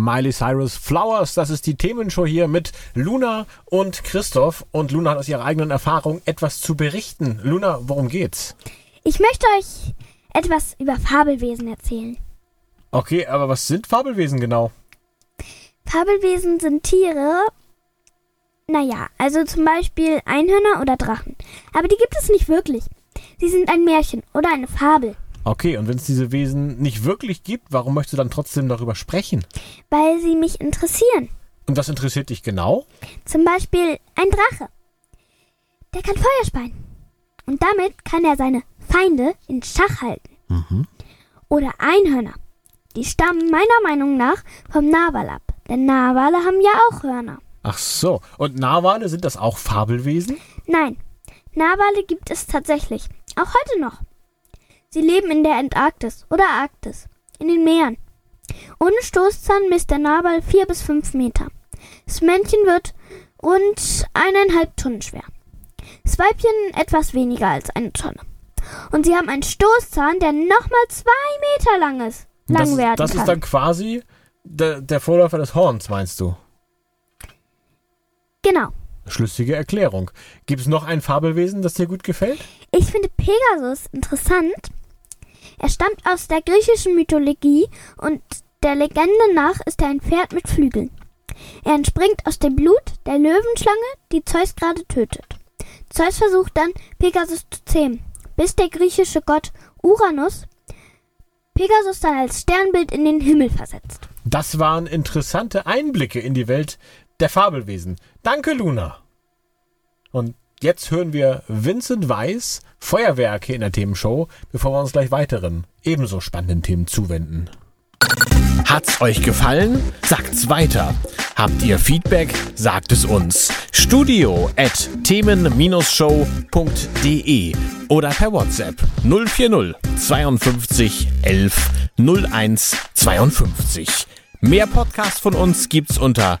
Miley Cyrus Flowers, das ist die Themenshow hier mit Luna und Christoph. Und Luna hat aus ihrer eigenen Erfahrung etwas zu berichten. Luna, worum geht's? Ich möchte euch etwas über Fabelwesen erzählen. Okay, aber was sind Fabelwesen genau? Fabelwesen sind Tiere, naja, also zum Beispiel Einhörner oder Drachen. Aber die gibt es nicht wirklich. Sie sind ein Märchen oder eine Fabel. Okay, und wenn es diese Wesen nicht wirklich gibt, warum möchtest du dann trotzdem darüber sprechen? Weil sie mich interessieren. Und was interessiert dich genau? Zum Beispiel ein Drache. Der kann Feuer speien. Und damit kann er seine Feinde in Schach halten. Mhm. Oder Einhörner. Die stammen meiner Meinung nach vom Narwal ab. Denn Narwale haben ja auch Hörner. Ach so, und Narwale sind das auch Fabelwesen? Nein, Narwale gibt es tatsächlich. Auch heute noch. Sie leben in der Antarktis oder Arktis, in den Meeren. Ohne Stoßzahn misst der Narwal vier bis fünf Meter. Das Männchen wird rund eineinhalb Tonnen schwer. Das Weibchen etwas weniger als eine Tonne. Und sie haben einen Stoßzahn, der nochmal zwei Meter lang ist. Lang das, werden das kann. ist dann quasi der, der Vorläufer des Horns, meinst du? genau. Schlüssige Erklärung. Gibt es noch ein Fabelwesen, das dir gut gefällt? Ich finde Pegasus interessant. Er stammt aus der griechischen Mythologie und der Legende nach ist er ein Pferd mit Flügeln. Er entspringt aus dem Blut der Löwenschlange, die Zeus gerade tötet. Zeus versucht dann, Pegasus zu zähmen, bis der griechische Gott Uranus Pegasus dann als Sternbild in den Himmel versetzt. Das waren interessante Einblicke in die Welt der Fabelwesen. Danke, Luna. Und jetzt hören wir Vincent Weiss Feuerwerke in der Themenshow, bevor wir uns gleich weiteren, ebenso spannenden Themen zuwenden. Hat's euch gefallen? Sagt's weiter. Habt ihr Feedback? Sagt es uns. Studio at themen-show.de oder per WhatsApp 040 52 11 01 52. Mehr Podcasts von uns gibt's unter